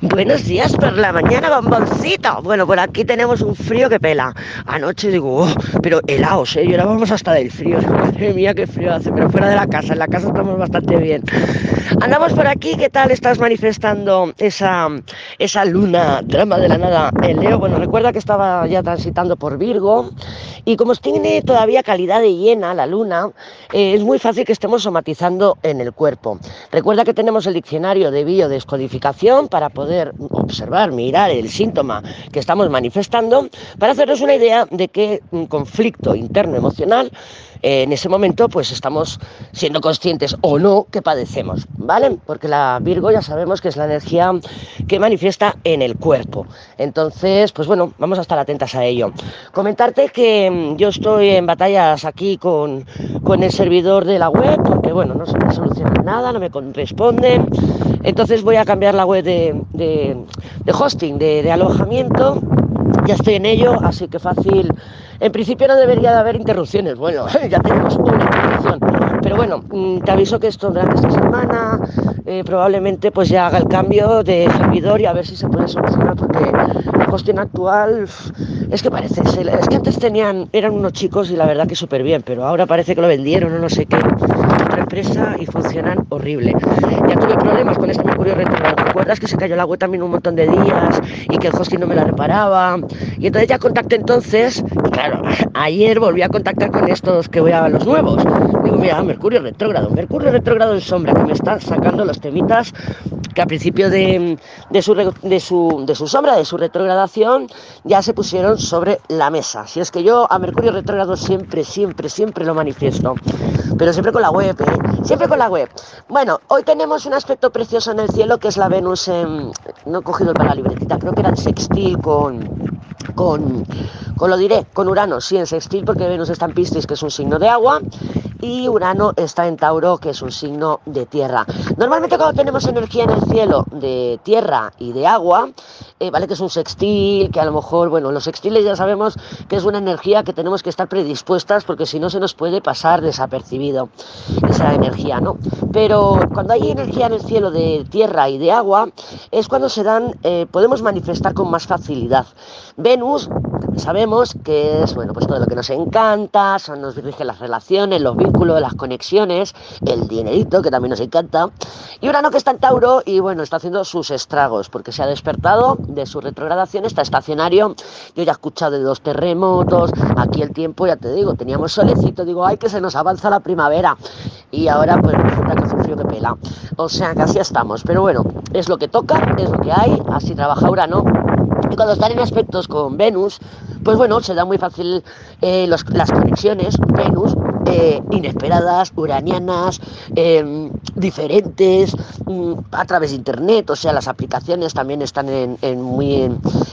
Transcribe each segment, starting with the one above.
Buenos días por la mañana, bomboncito. Bueno, por aquí tenemos un frío que pela. Anoche digo, oh, pero helados, ¿eh? Vamos hasta del frío. Madre mía, qué frío hace, pero fuera de la casa. En la casa estamos bastante bien. Andamos por aquí, ¿qué tal estás manifestando esa, esa luna, drama de la nada en Leo? Bueno, recuerda que estaba ya transitando por Virgo y como tiene todavía calidad de llena la luna, eh, es muy fácil que estemos somatizando en el cuerpo. Recuerda que tenemos el diccionario de biodescodificación para poder observar, mirar el síntoma que estamos manifestando, para hacernos una idea de qué conflicto interno emocional en ese momento pues estamos siendo conscientes o no que padecemos, ¿vale? Porque la Virgo ya sabemos que es la energía que manifiesta en el cuerpo. Entonces, pues bueno, vamos a estar atentas a ello. Comentarte que mm, yo estoy en batallas aquí con, con el servidor de la web, porque bueno, no se me soluciona nada, no me corresponde. Entonces voy a cambiar la web de, de, hosting, de alojamiento. Ya estoy en ello, así que fácil en principio no debería de haber interrupciones. Bueno, ya tenemos una interrupción. Pero bueno, mm, te aviso que esto durante esta semana eh, probablemente pues ya haga el cambio de servidor y a ver si se puede solucionar porque la cuestión actual es que parece, es que antes tenían, eran unos chicos y la verdad que súper bien, pero ahora parece que lo vendieron o no sé qué otra empresa y funcionan horrible. Ya tuve problemas con este Mercurio retrógrado. ¿Recuerdas que se cayó la web también un montón de días y que el hosting no me la reparaba? Y entonces ya contacté entonces, claro, ayer volví a contactar con estos que voy a los nuevos. Digo, mira, Mercurio retrógrado, Mercurio retrógrado en sombra, que me está sacando los temitas que a principio de, su, de, su, de su sombra, de su retrogradación, ya se pusieron sobre la mesa. Si es que yo a Mercurio retrógrado siempre, siempre, siempre lo manifiesto. Pero siempre con la web, ¿eh? Siempre con la web. Bueno, hoy tenemos un aspecto precioso en el cielo que es la Venus en... No he cogido para la libretita, creo que era el sextil con con, con lo diré, con Urano, sí, en sextil, porque Venus está en Piscis, que es un signo de agua, y Urano está en Tauro, que es un signo de tierra. Normalmente cuando tenemos energía en el cielo de tierra y de agua, eh, vale que es un sextil, que a lo mejor, bueno, los sextiles ya sabemos que es una energía que tenemos que estar predispuestas porque si no se nos puede pasar desapercibido esa energía, ¿no? Pero cuando hay energía en el cielo de tierra y de agua, es cuando se dan, eh, podemos manifestar con más facilidad. Venus, sabemos que es, bueno, pues todo lo que nos encanta, nos rige las relaciones, los vínculos, las conexiones, el dinerito, que también nos encanta, y Urano que está en Tauro y, bueno, está haciendo sus estragos porque se ha despertado de su retrogradación, está estacionario. Yo ya he escuchado de dos terremotos, aquí el tiempo, ya te digo, teníamos solecito, digo, ay, que se nos avanza la primavera. Y ahora, pues resulta que hace frío que pela. O sea, que así estamos. Pero bueno, es lo que toca, es lo que hay, así trabaja Urano. Y cuando están en aspectos con Venus, pues bueno, se da muy fácil eh, las conexiones Venus eh, inesperadas, uranianas, em, diferentes, mm, a través de internet, o sea, las aplicaciones también están en, muy,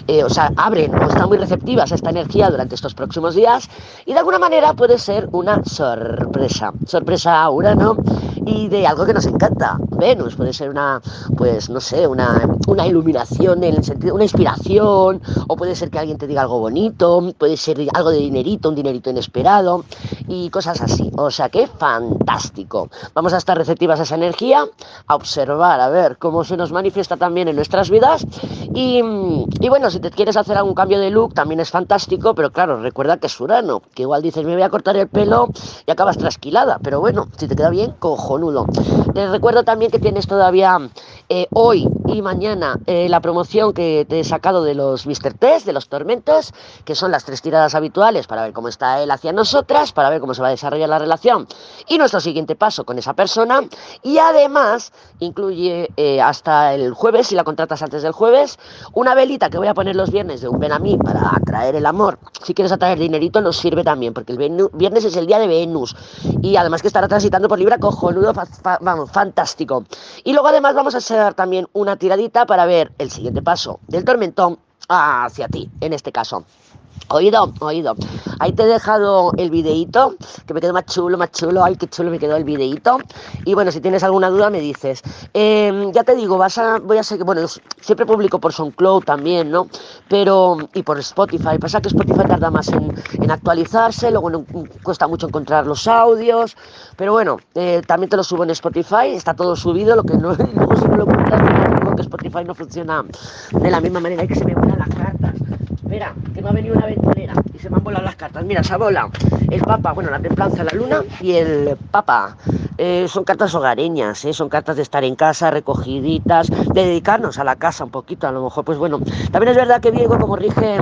eh, o sea, abren o están muy receptivas a esta energía durante estos próximos días y de alguna manera puede ser una sorpresa, sorpresa a Urano y de algo que nos encanta, Venus, puede ser una, pues no sé, una, una iluminación en el sentido, una inspiración, o puede ser que alguien te diga algo bonito, puede ser algo de dinerito, un dinerito inesperado y cosas así. O sea que fantástico. Vamos a estar receptivas a esa energía, a observar, a ver cómo se nos manifiesta también en nuestras vidas. Y, bueno, si te quieres hacer algún cambio de look, también es fantástico, pero claro, recuerda que es Urano, que igual dices, me voy a cortar el pelo y acabas trasquilada. Pero bueno, si te queda bien, cojonudo. Les recuerdo también que tienes todavía eh, hoy y mañana eh, la promoción que te he sacado de los Mr. Test, de los tormentos, que son las tres tiradas habituales para ver cómo está él hacia nosotras, para ver cómo se va a desarrollar la relación y nuestro siguiente paso con esa persona. Y además incluye eh, hasta el jueves, si la contratas antes del jueves, una velita que voy a poner los viernes de un ven a mí para atraer el amor. Si quieres atraer dinerito nos sirve también, porque el viernes es el día de Venus y además que estará transitando por Libra cojonudo, vamos, fantástico. Y luego además vamos a hacer también una tiradita para ver el siguiente paso del tormentón hacia ti, en este caso. Oído, oído. Ahí te he dejado el videíto, que me quedó más chulo, más chulo. Ay, qué chulo me quedó el videíto. Y bueno, si tienes alguna duda me dices. Em, ya te digo, vas a, voy a seguir, bueno, siempre publico por SoundCloud también, ¿no? Pero, y por Spotify. Pasa que Spotify tarda más en, actualizarse, luego no, cuesta mucho encontrar los audios. Pero bueno, eh, también te lo subo en Spotify, está todo subido, lo que no, luego si no lo porque Spotify no funciona de la misma manera y que se me las cartas. Mira, que me ha venido una aventurera se me han volado las cartas. Mira, se ha el Papa, bueno, la templanza, la luna y el Papa. Eh, son cartas hogareñas, eh, son cartas de estar en casa, recogiditas, de dedicarnos a la casa un poquito, a lo mejor, pues bueno. También es verdad que Virgo, como rige,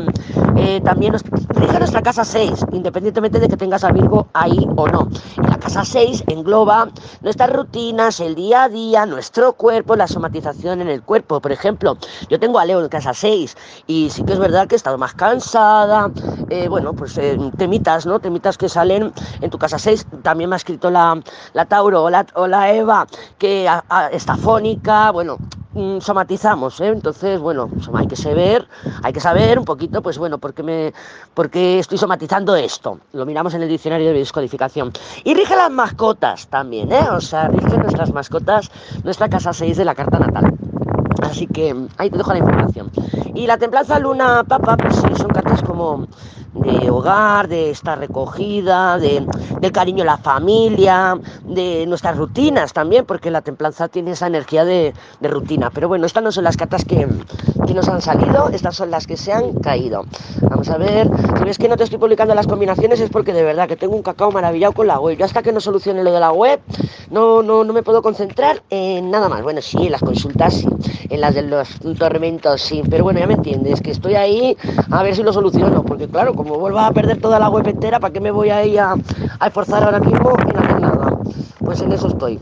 eh, también nos, rige nuestra casa 6, independientemente de que tengas a Virgo ahí o no. Y la casa 6 engloba nuestras rutinas, el día a día, nuestro cuerpo, la somatización en el cuerpo. Por ejemplo, yo tengo a Leo en casa 6 y sí que es verdad que he estado más cansada, bueno, pues temitas, ¿no? Temitas que salen en tu casa 6. También me ha escrito la, la o la, Eva, que está fónica, bueno, mm, somatizamos, ¿eh? entonces, bueno, hay que saber, hay que saber un poquito, pues bueno, por qué, me, por qué estoy somatizando esto. Lo miramos en el diccionario de descodificación. Y rige las mascotas también, ¿eh? O sea, rige nuestras mascotas, nuestra casa 6 de la carta natal. Así que ahí te dejo la información. Y la templanza luna papa, pues sí, son cartas como de hogar, de estar recogida, de, del cariño a la familia, de nuestras rutinas también, porque la templanza tiene esa energía de, rutina. Pero bueno, estas no son las cartas que, que, nos han salido, estas son las que se han caído. Vamos a ver, si ves que no te estoy publicando las combinaciones es porque de verdad que tengo un cacao maravillado con la web. Yo hasta que no solucione lo de la web, no, no, no me puedo concentrar en nada más. Bueno, sí, en las consultas sí, en las de los tormentos sí, pero bueno, ya me entiendes, que estoy ahí a ver si lo soluciono, porque claro, como vuelva a perder toda la web entera, ¿para qué me voy a ir a, esforzar ahora mismo en hacer nada? Pues en eso estoy.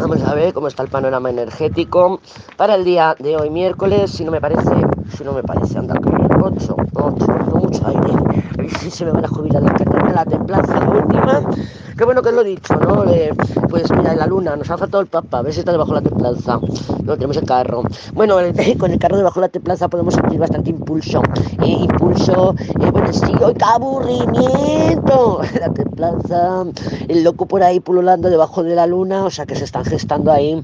Vamos a ver cómo está el panorama energético para el día de hoy, miércoles, si no me parece, si no me parece, anda, 8, 8, mucho aire, a ver si se me van a jubilar la carta de la templanza, la última, Qué bueno que lo he dicho, ¿no? pues mira, en la luna nos ha faltado el papa, a ver si está debajo de la templanza. No tenemos el carro. Bueno, con el carro debajo de la templanza podemos sentir bastante impulso. Eh, impulso, eh, bueno, sí, hoy qué aburrimiento! La templanza, el loco por ahí pululando debajo de la luna, o sea que se están gestando ahí.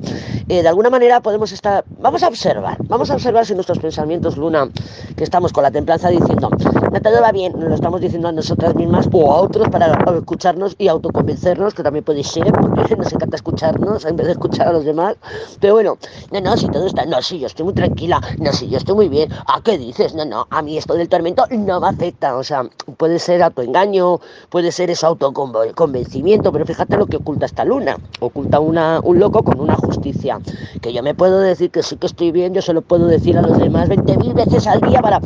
Eh, de alguna manera podemos estar. Vamos a observar, vamos a observar si nuestros pensamientos, luna, que estamos con la templanza diciendo, no todo va bien, nos lo estamos diciendo a nosotras mismas o a otros para escucharnos y autocontrolar convencernos, que también puede ser, porque nos encanta escucharnos en vez de escuchar a los demás. Pero bueno, no, no, si todo está, no, si yo estoy muy tranquila, no, si yo estoy muy bien, ¿a qué dices? No, no, a mí esto del tormento no me afecta, o sea, puede ser autoengaño, puede ser eso autoconvencimiento, pero fíjate lo que oculta esta luna, oculta una, un loco con una justicia, que yo me puedo decir que sí que estoy bien, yo se lo puedo decir a los demás 20.000 veces al día para...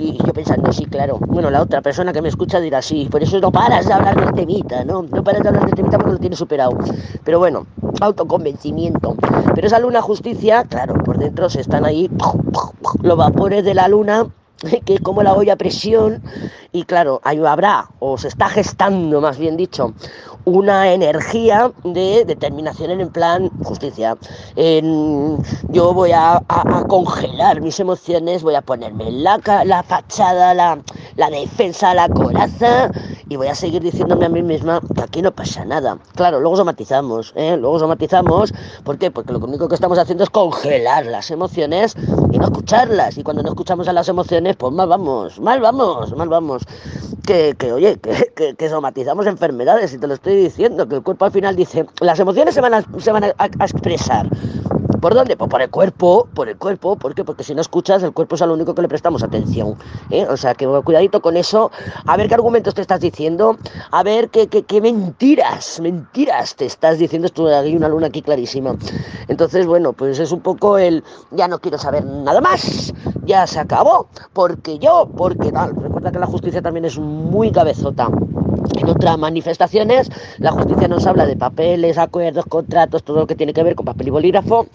Y, yo pensando, sí, claro, bueno, la otra persona que me escucha dirá, sí, por eso no paras de hablar del temita, ¿no? No para de hablar de temita porque lo tiene superado. Pero bueno, autoconvencimiento. Pero esa luna justicia, claro, por dentro se están ahí los vapores de la luna que como la olla a presión y claro, ahí habrá, o se está gestando más bien dicho, una energía de determinación en el plan justicia. yo voy a, congelar mis emociones, voy a ponerme la, la fachada, la, la defensa, la coraza y voy a seguir diciéndome a mí misma que aquí no pasa nada. Claro, luego somatizamos, ¿eh? luego somatizamos, ¿por qué? Porque lo único que estamos haciendo es congelar las emociones y no escucharlas. Y cuando no escuchamos a las emociones, pues mal vamos, mal vamos, mal vamos. Que, que oye, que, que, somatizamos enfermedades, y te lo estoy diciendo, que el cuerpo al final dice, las emociones se van a, se van a expresar ¿Por dónde? Pues por el cuerpo, por el cuerpo. ¿Por qué? Porque si no escuchas, el cuerpo es a lo único que le prestamos atención. ¿eh? O sea, que cuidadito con eso. A ver qué argumentos te estás diciendo. A ver qué, qué, mentiras, mentiras te estás diciendo. Esto hay una luna aquí clarísima. Entonces, bueno, pues es un poco el ya no quiero saber nada más. Ya se acabó. Porque yo, porque tal. Recuerda que la justicia también es muy cabezota. En otras manifestaciones, la justicia nos habla de papeles, acuerdos, contratos, todo lo que tiene que ver con papel y bolígrafo,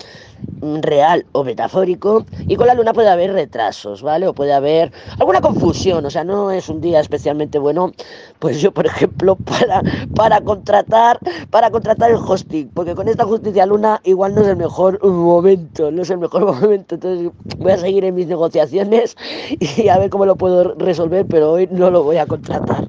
mm, real o metafórico, y con la luna puede haber retrasos, ¿vale? O puede haber alguna confusión, o sea, no es un día especialmente bueno, pues yo, por ejemplo, para, para contratar, para contratar el hosting, porque con esta justicia luna igual no es el mejor momento, no es el mejor momento, entonces voy a seguir en mis negociaciones y a ver cómo lo puedo resolver, pero hoy no lo voy a contratar.